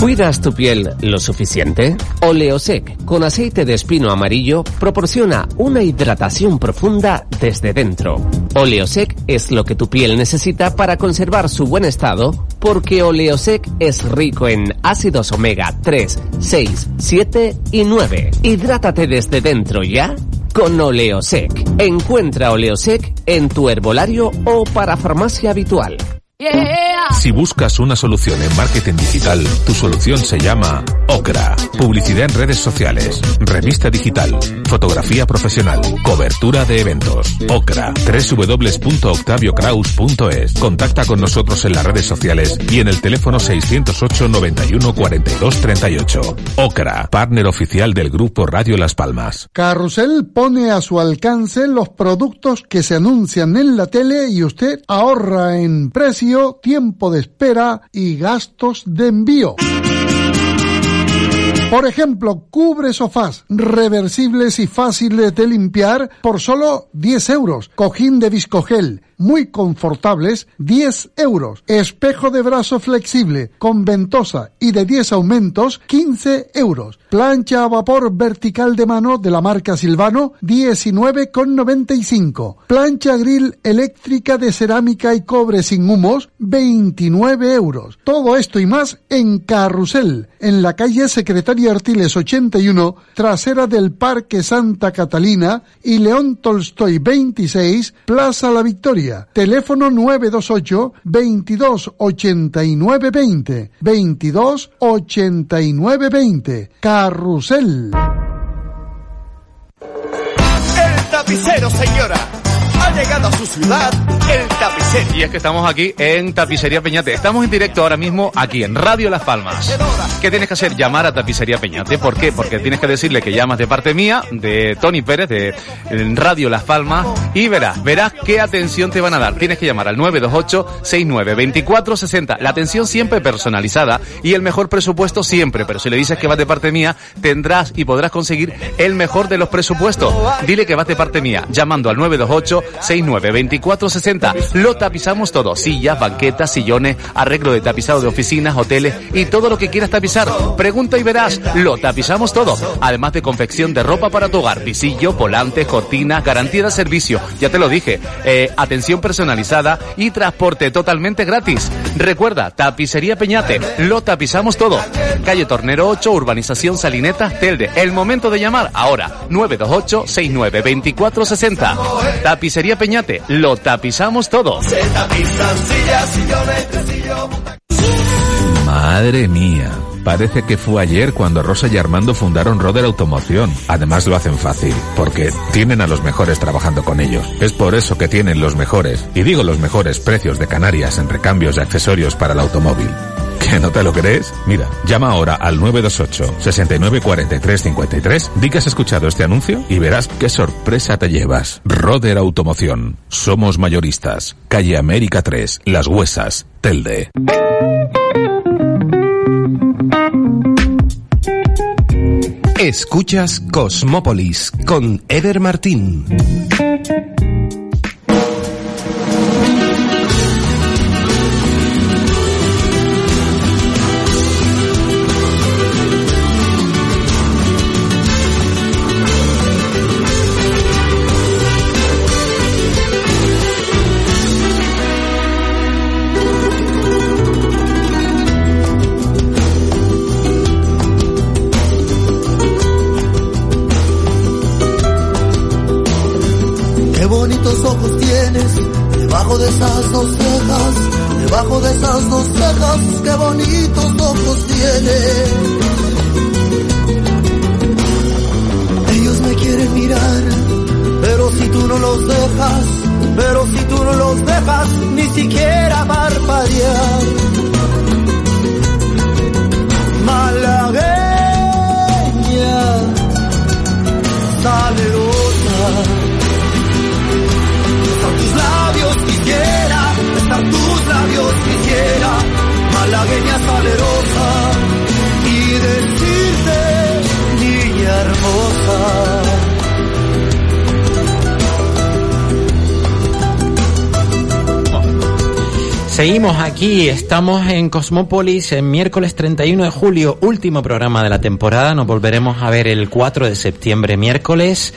¿Cuidas tu piel lo suficiente? Oleosec con aceite de espino amarillo proporciona una hidratación profunda desde dentro. Oleosec es lo que tu piel necesita para conservar su buen estado porque Oleosec es rico en ácidos omega 3, 6, 7 y 9. Hidrátate desde dentro ya con Oleosec. Encuentra Oleosec en tu herbolario o para farmacia habitual. Si buscas una solución en marketing digital, tu solución se llama Ocra. Publicidad en redes sociales, revista digital, fotografía profesional, cobertura de eventos. Ocra. www.octaviocraus.es. Contacta con nosotros en las redes sociales y en el teléfono 608 91 42 38. Ocra, partner oficial del grupo Radio Las Palmas. Carrusel pone a su alcance los productos que se anuncian en la tele y usted ahorra en precio, tiempo de espera y gastos de envío. Por ejemplo, cubre sofás reversibles y fáciles de limpiar por solo 10 euros. Cojín de viscogel, muy confortables, 10 euros. Espejo de brazo flexible con ventosa y de 10 aumentos, 15 euros. Plancha a vapor vertical de mano de la marca Silvano, 19,95. Plancha grill eléctrica de cerámica y cobre sin humos, 29 euros. Todo esto y más en Carrusel, en la calle Secretaria Artiles 81, trasera del Parque Santa Catalina y León Tolstoy 26, Plaza La Victoria. Teléfono 928 22 89 20 22 89 20. Carrusel. El tapicero, señora. Llegado a su ciudad el. Y es que estamos aquí en Tapicería Peñate. Estamos en directo ahora mismo aquí en Radio Las Palmas. ¿Qué tienes que hacer? Llamar a Tapicería Peñate. ¿Por qué? Porque tienes que decirle que llamas de parte mía, de Tony Pérez, de Radio Las Palmas, y verás, verás qué atención te van a dar. Tienes que llamar al 928-69-2460. La atención siempre personalizada y el mejor presupuesto siempre. Pero si le dices que vas de parte mía, tendrás y podrás conseguir el mejor de los presupuestos. Dile que vas de parte mía, llamando al 928-69-2460. Lo tapizamos todo. Sillas, banquetas, sillones, arreglo de tapizado de oficinas, hoteles y todo lo que quieras tapizar. Pregunta y verás. Lo tapizamos todo. Además de confección de ropa para tu hogar. Visillo, volantes, cortinas, garantía de servicio. Ya te lo dije. Eh, atención personalizada y transporte totalmente gratis. Recuerda, Tapicería Peñate. Lo tapizamos todo. Calle Tornero 8, Urbanización Salineta, Telde. El momento de llamar ahora. 928-69-2460. Tapicería Peñate. Lo tapizamos todo. Se tapizan sillas, sillones, tresillos, Madre mía. Parece que fue ayer cuando Rosa y Armando fundaron Roder Automoción. Además lo hacen fácil, porque tienen a los mejores trabajando con ellos. Es por eso que tienen los mejores, y digo los mejores precios de Canarias en recambios y accesorios para el automóvil. ¿Que no te lo crees? Mira, llama ahora al 928 69 43 53, di que has escuchado este anuncio y verás qué sorpresa te llevas. Roder Automoción. Somos mayoristas. Calle América 3, Las Huesas, Telde. Escuchas Cosmópolis con Eder Martín. Seguimos aquí, estamos en Cosmópolis en miércoles 31 de julio, último programa de la temporada, nos volveremos a ver el 4 de septiembre miércoles.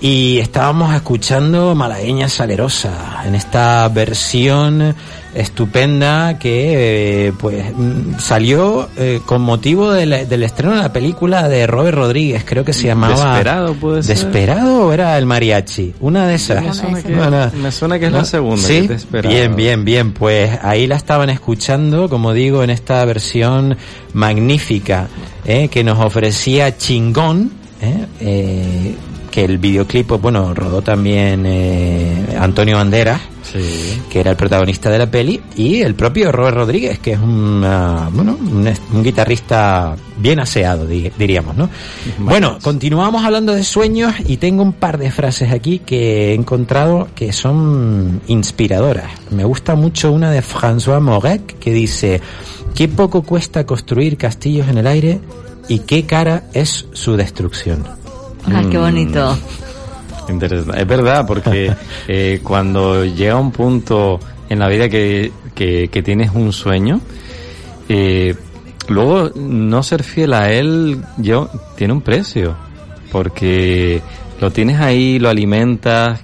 Y estábamos escuchando Malagueña Salerosa en esta versión estupenda que eh, pues mm, salió eh, con motivo del, del estreno de la película de Robert Rodríguez, creo que se llamaba Desperado, puede ser. ¿Desperado o era el mariachi? Una de esas. Me suena que, Bueno, me suena que es ¿no? la segunda. Sí, que bien, bien, bien. Pues ahí la estaban escuchando, como digo, en esta versión magnífica ¿eh? que nos ofrecía Chingón, ¿eh? Eh, que el videoclip, pues, bueno, rodó también eh, Antonio Banderas, que era el protagonista de la peli, y el propio Robert Rodríguez, que es un, ah, bueno, un, un guitarrista bien aseado, di- diríamos, ¿no? Bueno, continuamos hablando de sueños y tengo un par de frases aquí que he encontrado que son inspiradoras. Me gusta mucho una de François Moret que dice, qué poco cuesta construir castillos en el aire y qué cara es su destrucción. Ah, qué bonito. Interesante. Es verdad, porque eh, cuando llega un punto en la vida que, que, que tienes un sueño, eh, luego no ser fiel a él yo, tiene un precio, porque lo tienes ahí, lo alimentas,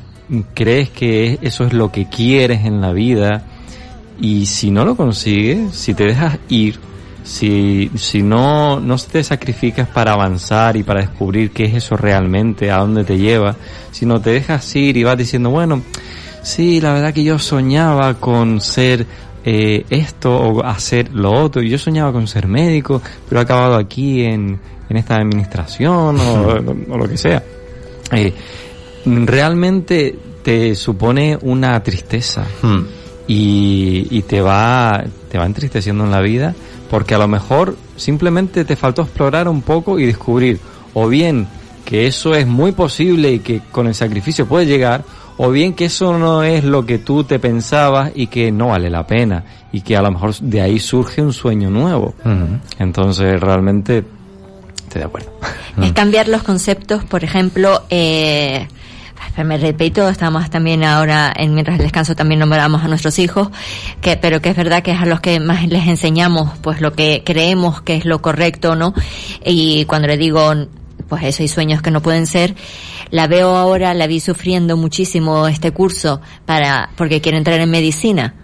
crees que eso es lo que quieres en la vida, y si no lo consigues, si te dejas ir, si, si no, no te sacrificas para avanzar y para descubrir qué es eso realmente, a dónde te lleva, sino te dejas ir y vas diciendo, bueno, sí, la verdad que yo soñaba con ser eh, esto o hacer lo otro, y yo soñaba con ser médico, pero he acabado aquí en, en esta administración o, o lo que sea. Eh, realmente te supone una tristeza y, y te va te va entristeciendo en la vida porque a lo mejor simplemente te faltó explorar un poco y descubrir o bien que eso es muy posible y que con el sacrificio puede llegar o bien que eso no es lo que tú te pensabas y que no vale la pena y que a lo mejor de ahí surge un sueño nuevo. Entonces realmente estoy de acuerdo. Es cambiar los conceptos, por ejemplo, eh, me repito, estamos también ahora, en mientras el descanso también nombramos a nuestros hijos, que, pero que es verdad que es a los que más les enseñamos, pues lo que creemos que es lo correcto, ¿no? Y cuando le digo, pues eso, hay sueños que no pueden ser, la veo ahora, la vi sufriendo muchísimo este curso para, porque quiere entrar en medicina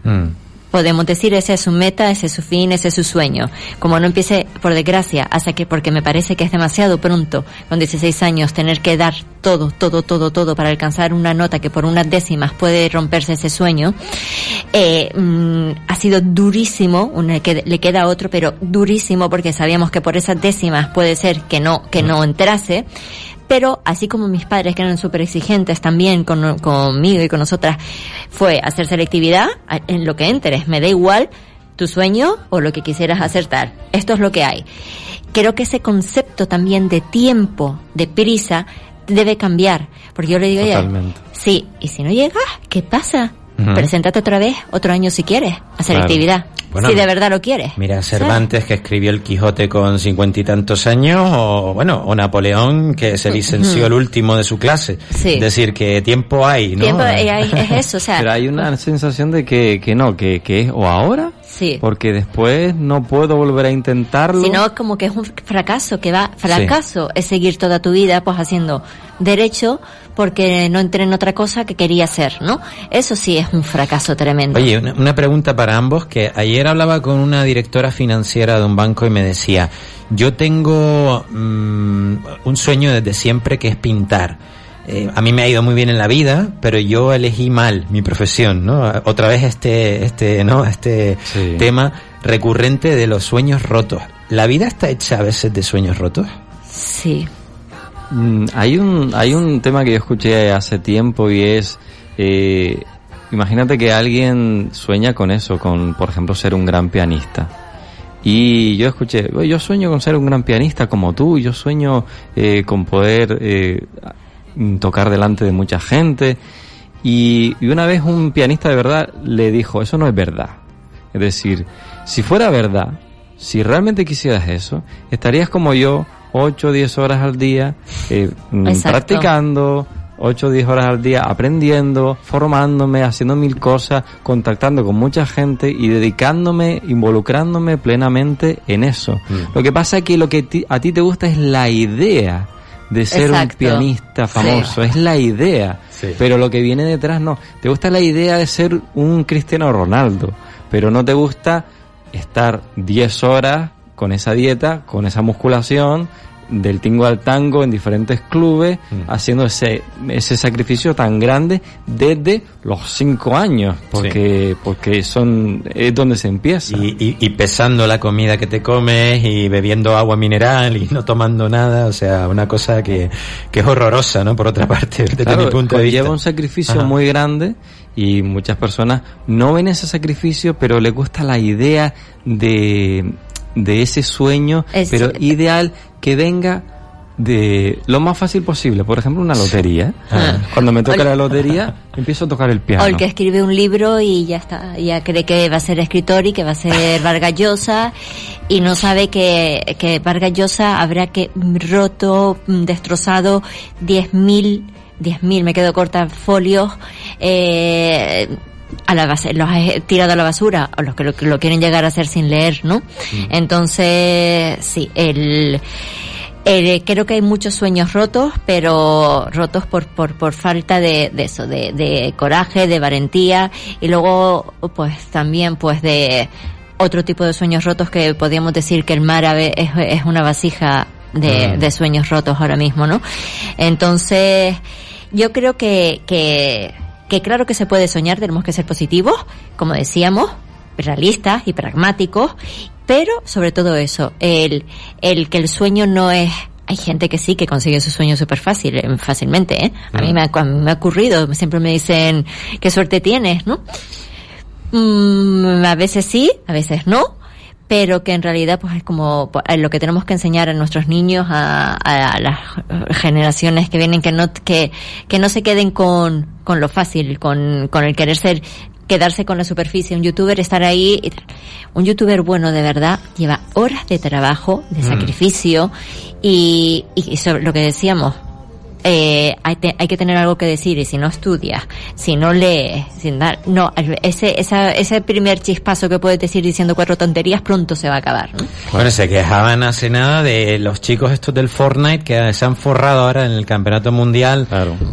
podemos decir ese es su meta, ese es su fin, ese es su sueño. Como no empiece, por desgracia, hasta que, porque me parece que es demasiado pronto, con 16 años, tener que dar todo, todo, todo, todo para alcanzar una nota que por unas décimas puede romperse ese sueño, eh, mm, ha sido durísimo, una que le queda otro, pero durísimo porque sabíamos que por esas décimas puede ser que no, que no entrase. Pero así como mis padres, que eran súper exigentes también con, conmigo y con nosotras, fue hacer selectividad en lo que entres. Me da igual tu sueño o lo que quisieras acertar. Esto es lo que hay. Creo que ese concepto también de tiempo, de prisa, debe cambiar. Porque yo le digo, Totalmente. sí, y si no llegas, ¿qué pasa? Preséntate otra vez, otro año si quieres, a selectividad. Bueno, si de verdad lo quieres. Mira, Cervantes que escribió el Quijote con cincuenta y tantos años, o bueno, o Napoleón que se licenció el último de su clase. Sí. Es decir, que tiempo hay, ¿no? Tiempo, hay- es eso, o sea, pero hay una sensación de que, que no que, que es o ahora sí. porque después no puedo volver a intentarlo sino como que es un fracaso, que va, fracaso es seguir toda tu vida pues haciendo derecho porque no entré en otra cosa que quería hacer, ¿no? Eso sí es un fracaso tremendo. Oye, una, una pregunta para ambos, que ayer hablaba con una directora financiera de un banco y me decía, yo tengo mm, un sueño desde siempre que es pintar. Eh, a mí me ha ido muy bien en la vida, pero yo elegí mal mi profesión, ¿no? Otra vez este, este, ¿no? Este Sí. tema recurrente de los sueños rotos. ¿La vida está hecha a veces de sueños rotos? Sí. Mm, hay un hay un tema que yo escuché hace tiempo y es eh, imagínate que alguien sueña con eso con por ejemplo ser un gran pianista. Y yo escuché "Oye, yo sueño con ser un gran pianista como tú yo sueño eh, con poder eh, tocar delante de mucha gente y, y una vez un pianista de verdad le dijo eso no es verdad es decir si fuera verdad si realmente quisieras eso, estarías como yo, 8 o 10 horas al día, eh, mm, practicando 8 o 10 horas al día aprendiendo, formándome, haciendo mil cosas, contactando con mucha gente y dedicándome, involucrándome plenamente en eso. Mm. Lo que pasa es que lo que ti- a ti te gusta es la idea de ser Exacto. un pianista famoso, es la idea. Sí. Pero lo que viene detrás no. Te gusta la idea de ser un Cristiano Ronaldo, pero no te gusta estar 10 horas con esa dieta, con esa musculación, del tingo al tango en diferentes clubes, Mm. haciendo ese, ese sacrificio tan grande desde los 5 años, porque, porque son, es donde se empieza. Y, y- y pesando la comida que te comes y bebiendo agua mineral y no tomando nada, o sea, una cosa que, que es horrorosa, ¿no? Por otra parte, desde Claro, mi punto de vista. conlleva un sacrificio Ajá. muy grande y muchas personas no ven ese sacrificio, pero les gusta la idea de, de ese sueño, Es- pero ideal que venga de lo más fácil posible. Por ejemplo, una lotería. Ah. Cuando me toca la lotería, empiezo a tocar el piano. O el que escribe un libro y ya está, ya cree que va a ser escritor y que va a ser Vargas Llosa y no sabe que, que Vargas Llosa habrá que roto, mm, destrozado 10.000, 10.000, me quedo corta, folios, eh, a la base, los ha tirado a la basura, o los que lo, que lo quieren llegar a hacer sin leer, ¿no? Entonces, sí, el, eh, creo que hay muchos sueños rotos, pero rotos por, por, por falta de, de eso, de, de coraje, de valentía y luego pues también pues de otro tipo de sueños rotos que podríamos decir que el mar es, es una vasija de, Mm. de sueños rotos ahora mismo, ¿no? Entonces, yo creo que, que, que claro que se puede soñar, tenemos que ser positivos, como decíamos, realistas y pragmáticos, pero sobre todo eso, el, el que el sueño no es hay gente que sí que consigue su sueño súper fácil, eh, fácilmente, ¿eh? A mí me ha, me ha ocurrido, siempre me dicen, qué suerte tienes, ¿no? Mm, a veces sí, a veces no, pero que en realidad pues es como pues, lo que tenemos que enseñar a nuestros niños, a, a las generaciones que vienen, que no, que, que no se queden con, con lo fácil, con, con el querer ser quedarse con la superficie, un youtuber estar ahí, un youtuber bueno de verdad lleva horas de trabajo, de Mm. sacrificio y, y sobre lo que decíamos, eh, hay, te- hay que tener algo que decir y si no estudias, si no lees, sin dar, no, ese, esa, ese primer chispazo que puedes decir diciendo cuatro tonterías pronto se va a acabar. ¿no? Bueno, se quejaban hace nada de los chicos estos del Fortnite que se han forrado ahora en el campeonato mundial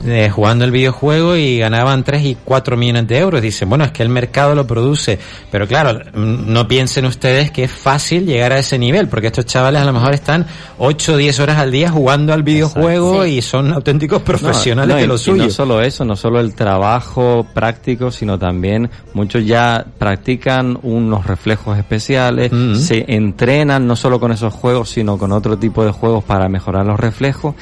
eh, jugando el videojuego y ganaban 3 y 4 millones de euros. Dicen, bueno, es que el mercado lo produce. Pero claro, mm, no piensen ustedes que es fácil llegar a ese nivel, porque estos chavales a lo mejor están 8 o 10 horas al día jugando al videojuego y son auténticos profesionales No, no, de y- lo y suyo. no solo eso, no solo el trabajo práctico, sino también muchos ya practican unos reflejos especiales, se entrenan no solo con esos juegos, sino con otro tipo de juegos para mejorar los reflejos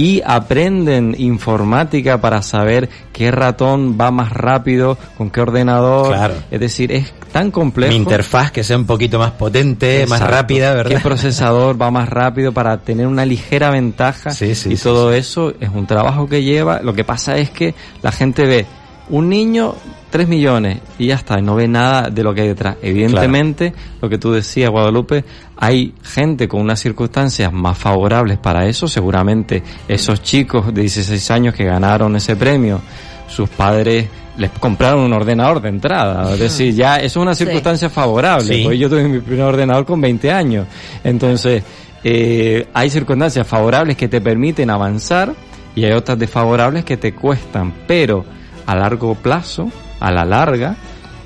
y aprenden informática para saber qué ratón va más rápido, con qué ordenador. Claro. Es decir, es tan complejo. Mi interfaz que sea un poquito más potente, más rápida, ¿verdad? ¿Qué procesador va más rápido para tener una ligera ventaja? y todo eso es un trabajo que lleva. Lo que pasa es que la gente ve un niño, 3 millones, y ya está, y no ve nada de lo que hay detrás. Evidentemente, lo que tú decías, Guadalupe, hay gente con unas circunstancias más favorables para eso. Seguramente esos chicos de 16 años que ganaron ese premio, sus padres les compraron un ordenador de entrada. Es decir, ya eso es una Sí. circunstancia favorable. Sí. Pues yo tuve mi primer ordenador con 20 años. Entonces, eh, hay circunstancias favorables que te permiten avanzar y hay otras desfavorables que te cuestan. Pero a largo plazo, a la larga,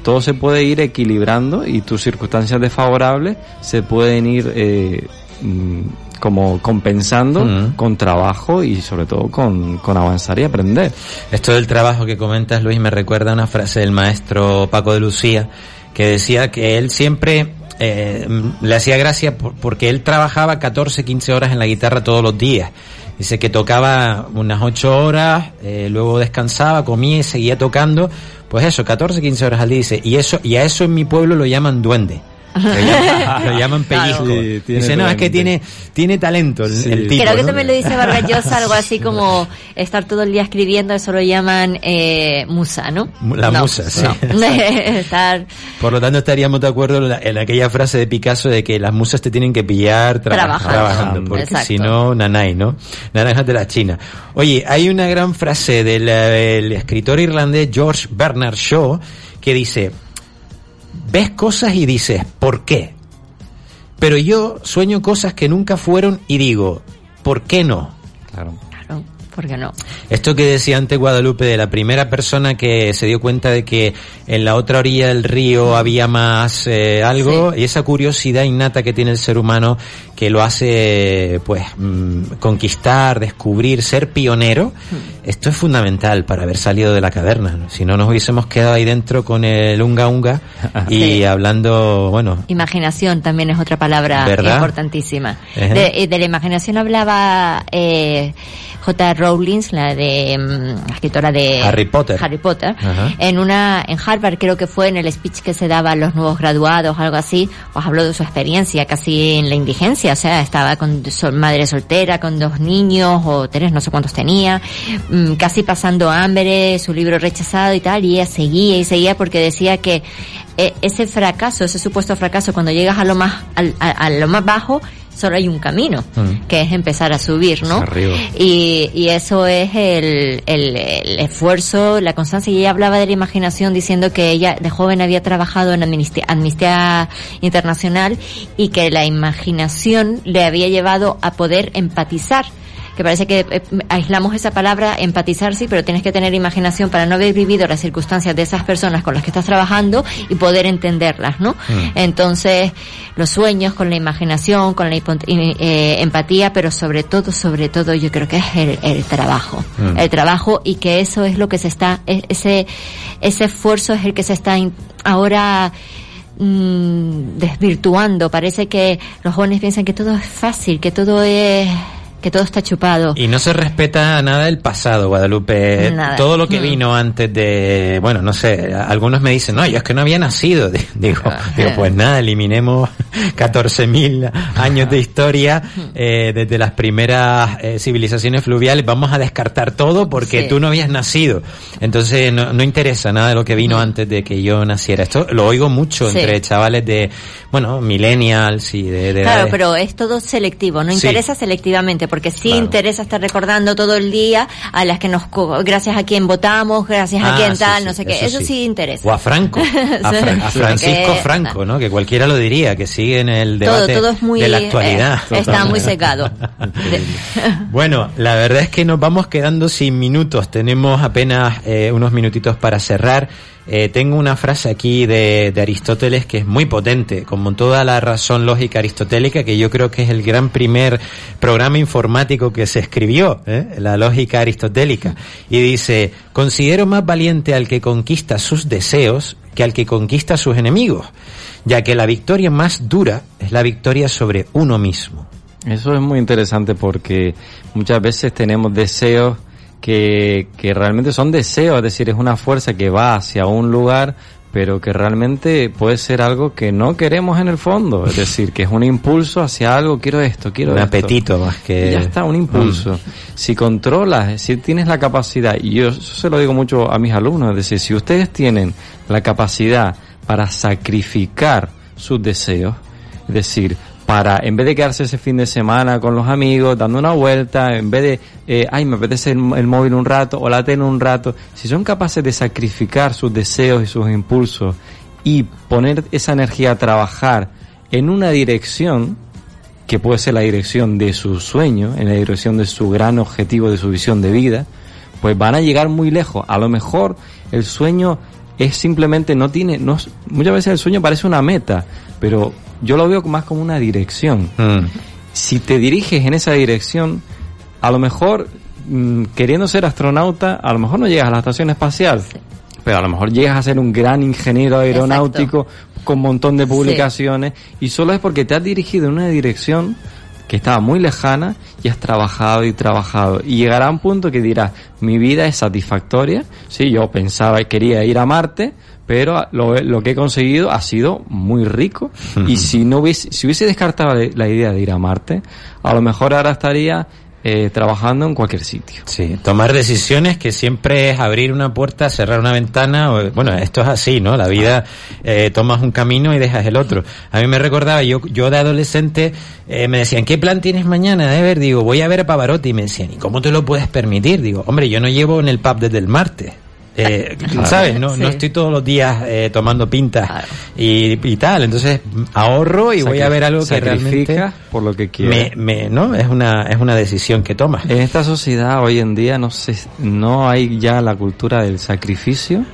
todo se puede ir equilibrando y tus circunstancias desfavorables se pueden ir eh, mm, como compensando con trabajo y sobre todo con, con avanzar y aprender. Esto del trabajo que comentas, Luis, me recuerda a una frase del maestro Paco de Lucía, que decía que él siempre eh, mm, le hacía gracia por- porque él trabajaba 14, 15 horas en la guitarra todos los días. Dice que tocaba unas 8 horas, eh, luego descansaba, comía y seguía tocando. Pues eso, 14, 15 horas al día. Dice, y eso, y a eso en mi pueblo lo llaman duende. Lo llaman, lo llaman pellizco. Sí, tiene Dice, no, es que tiene, tiene talento el, el tipo. Creo que ¿no? también lo dice Vargas Llosa, algo así como estar todo el día escribiendo, eso lo llaman eh, musa, ¿no? La No, musa, sí. no. estar Por lo tanto, estaríamos de acuerdo en, la- en aquella frase de Picasso de que las musas te tienen que pillar traba- Trabajando. trabajando, porque Exacto. si no, nanay, ¿no? Naranjas de la China. Oye, hay una gran frase del, eh, el escritor irlandés George Bernard Shaw que dice, ves cosas y dices, ¿por qué? Pero yo sueño cosas que nunca fueron y digo, ¿por qué no? Claro. ¿Por qué no? Esto que decía antes Guadalupe de la primera persona que se dio cuenta de que en la otra orilla del río había más eh, algo y esa curiosidad innata que tiene el ser humano que lo hace pues mm, conquistar, descubrir, ser pionero, esto es fundamental para haber salido de la caverna. ¿no? Si no nos hubiésemos quedado ahí dentro con el unga unga y Sí. hablando, bueno, Imaginación también es otra palabra ¿Verdad? importantísima. De, eh, de la imaginación hablaba eh, J. Rowling, la de mm, la escritora de Harry Potter. Harry Potter, Ajá. en una en Harvard creo que fue en el speech que se daba a los nuevos graduados, algo así, pues habló de su experiencia casi en la indigencia, o sea, estaba con su madre soltera, con dos niños o tres, no sé cuántos tenía, mm, casi pasando hambre, su libro rechazado y tal, y ella seguía y seguía porque decía que eh, ese fracaso, ese supuesto fracaso, cuando llegas a lo más a lo más bajo, solo hay un camino, Mm. que es empezar a subir, ¿no? Y, y eso es el, el, el esfuerzo, la constancia. Y ella hablaba de la imaginación diciendo que ella de joven había trabajado en Amnistía, Amnistía Internacional y que la imaginación le había llevado a poder empatizar. Que parece que eh, aislamos esa palabra, empatizar sí, pero tienes que tener imaginación para no haber vivido las circunstancias de esas personas con las que estás trabajando y poder entenderlas, ¿no? Mm. Entonces, los sueños con la imaginación, con la eh, empatía, pero sobre todo, sobre todo, yo creo que es el, el trabajo. Mm. El trabajo y que eso es lo que se está, e- ese, ese esfuerzo es el que se está ahora mm, desvirtuando. Parece que los jóvenes piensan que todo es fácil, que todo es, que todo está chupado. Y no se respeta nada del pasado, Guadalupe. Nada. Todo lo que Mm. vino antes de, bueno, no sé, algunos me dicen, no, yo es que no había nacido. Digo, digo pues nada, eliminemos 14.000 años de historia eh, desde las primeras eh, civilizaciones fluviales. Vamos a descartar todo porque Sí. tú no habías nacido. Entonces no, no interesa nada de lo que vino antes de que yo naciera. Esto lo oigo mucho Sí. entre chavales de, bueno, millennials y de, de Claro, edades- pero es todo selectivo, no Sí. interesa selectivamente, porque sí Claro. interesa estar recordando todo el día a las que nos, gracias a quien votamos, gracias a Ah, quien sí, tal, sí, no sé qué, eso eso, sí. sí. interesa. O a Franco, a, Francisco Franco, ¿no? Que cualquiera lo diría, que sigue en el todo, debate todo es muy, de la actualidad. eh, está muy secado. Bueno, la verdad es que nos vamos quedando sin minutos. Tenemos apenas eh, unos minutitos para cerrar. Eh, tengo una frase aquí de, de Aristóteles que es muy potente, como toda la razón lógica aristotélica, que yo creo que es el gran primer programa informático que se escribió, ¿eh? la lógica aristotélica. Y dice, considero más valiente al que conquista sus deseos que al que conquista sus enemigos, ya que la victoria más dura es la victoria sobre uno mismo. Eso es muy interesante porque muchas veces tenemos deseos que, que realmente son deseos, es decir, es una fuerza que va hacia un lugar, pero que realmente puede ser algo que no queremos en el fondo, es decir, que es un impulso hacia algo, quiero esto, quiero Un esto. apetito más que... Y ya está, un impulso. Mm. Si controlas, si tienes la capacidad, y yo se lo digo mucho a mis alumnos, es decir, si ustedes tienen la capacidad para sacrificar sus deseos, es decir, para, en vez de quedarse ese fin de semana con los amigos, dando una vuelta, en vez de, eh, ay, me apetece el, móvil un rato o la tele un rato, si son capaces de sacrificar sus deseos y sus impulsos y poner esa energía a trabajar en una dirección, que puede ser la dirección de su sueño, en la dirección de su gran objetivo, de su visión de vida, pues van a llegar muy lejos. A lo mejor el sueño es simplemente, no tiene, no, muchas veces el sueño parece una meta, pero yo lo veo más como una dirección. Mm. Si te diriges en esa dirección, a lo mejor, mm, queriendo ser astronauta, a lo mejor no llegas a la estación espacial, pero a lo mejor llegas a ser un gran ingeniero aeronáutico con un montón de publicaciones y solo es porque te has dirigido en una dirección que estaba muy lejana y has trabajado y trabajado. Y llegará un punto que dirás mi vida es satisfactoria sí yo pensaba y quería ir a Marte pero lo, lo que he conseguido ha sido muy rico y si no hubiese, si hubiese descartado la idea de ir a Marte, a lo mejor ahora estaría eh, trabajando en cualquier sitio. Sí, tomar decisiones que siempre es abrir una puerta, cerrar una ventana. O, bueno, esto es así, ¿no? La vida eh, tomas un camino y dejas el otro. A mí me recordaba, yo, yo de adolescente eh, me decían, ¿qué plan tienes mañana de ver? Digo, voy a ver a Pavarotti. Y me decían, ¿y cómo te lo puedes permitir? Digo, hombre, yo no llevo en el pub desde el martes. Eh, ¿Sabes? No, no estoy todos los días eh, tomando pintas y, y, tal. Entonces ahorro y voy a ver algo que realmente por lo que me, me, ¿no? Es una, es una decisión que tomas. En esta sociedad hoy en día no sé, no hay ya la cultura del sacrificio,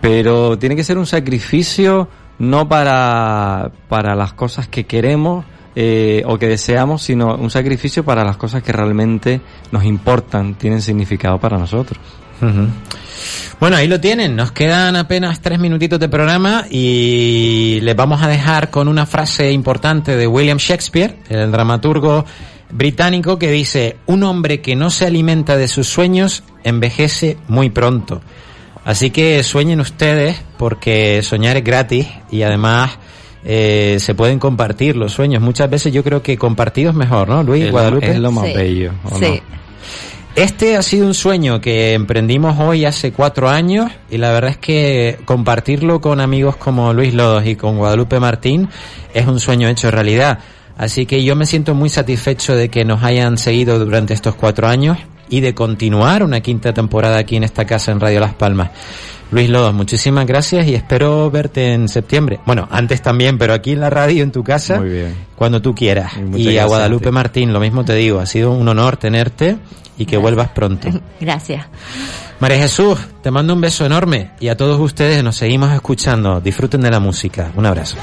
pero tiene que ser un sacrificio no para, para las cosas que queremos, eh, o que deseamos, sino un sacrificio para las cosas que realmente nos importan, tienen significado para nosotros. Bueno, ahí lo tienen. Nos quedan apenas tres minutitos de programa y les vamos a dejar con una frase importante de William Shakespeare, el dramaturgo británico, que dice, un hombre que no se alimenta de sus sueños envejece muy pronto. Así que sueñen ustedes porque soñar es gratis y además eh, se pueden compartir los sueños. Muchas veces yo creo que compartido es mejor, ¿no, Luis? Es Guadalupe. Lo, es lo más Sí. bello. ¿o Sí. no? Este ha sido un sueño que emprendimos hoy hace cuatro años y la verdad es que compartirlo con amigos como Luis Lodos y con Guadalupe Martín es un sueño hecho realidad. Así que yo me siento muy satisfecho de que nos hayan seguido durante estos cuatro años y de continuar una quinta temporada aquí en esta casa en Radio Las Palmas. Luis Lodos, muchísimas gracias y espero verte en septiembre. Bueno, antes también, pero aquí en la radio, en tu casa, Muy bien. cuando tú quieras. Y a gracias a Guadalupe. Martín, lo mismo te digo, ha sido un honor tenerte y que vuelvas pronto. Gracias. María Jesús, te mando un beso enorme y a todos ustedes nos seguimos escuchando. Disfruten de la música. Un abrazo.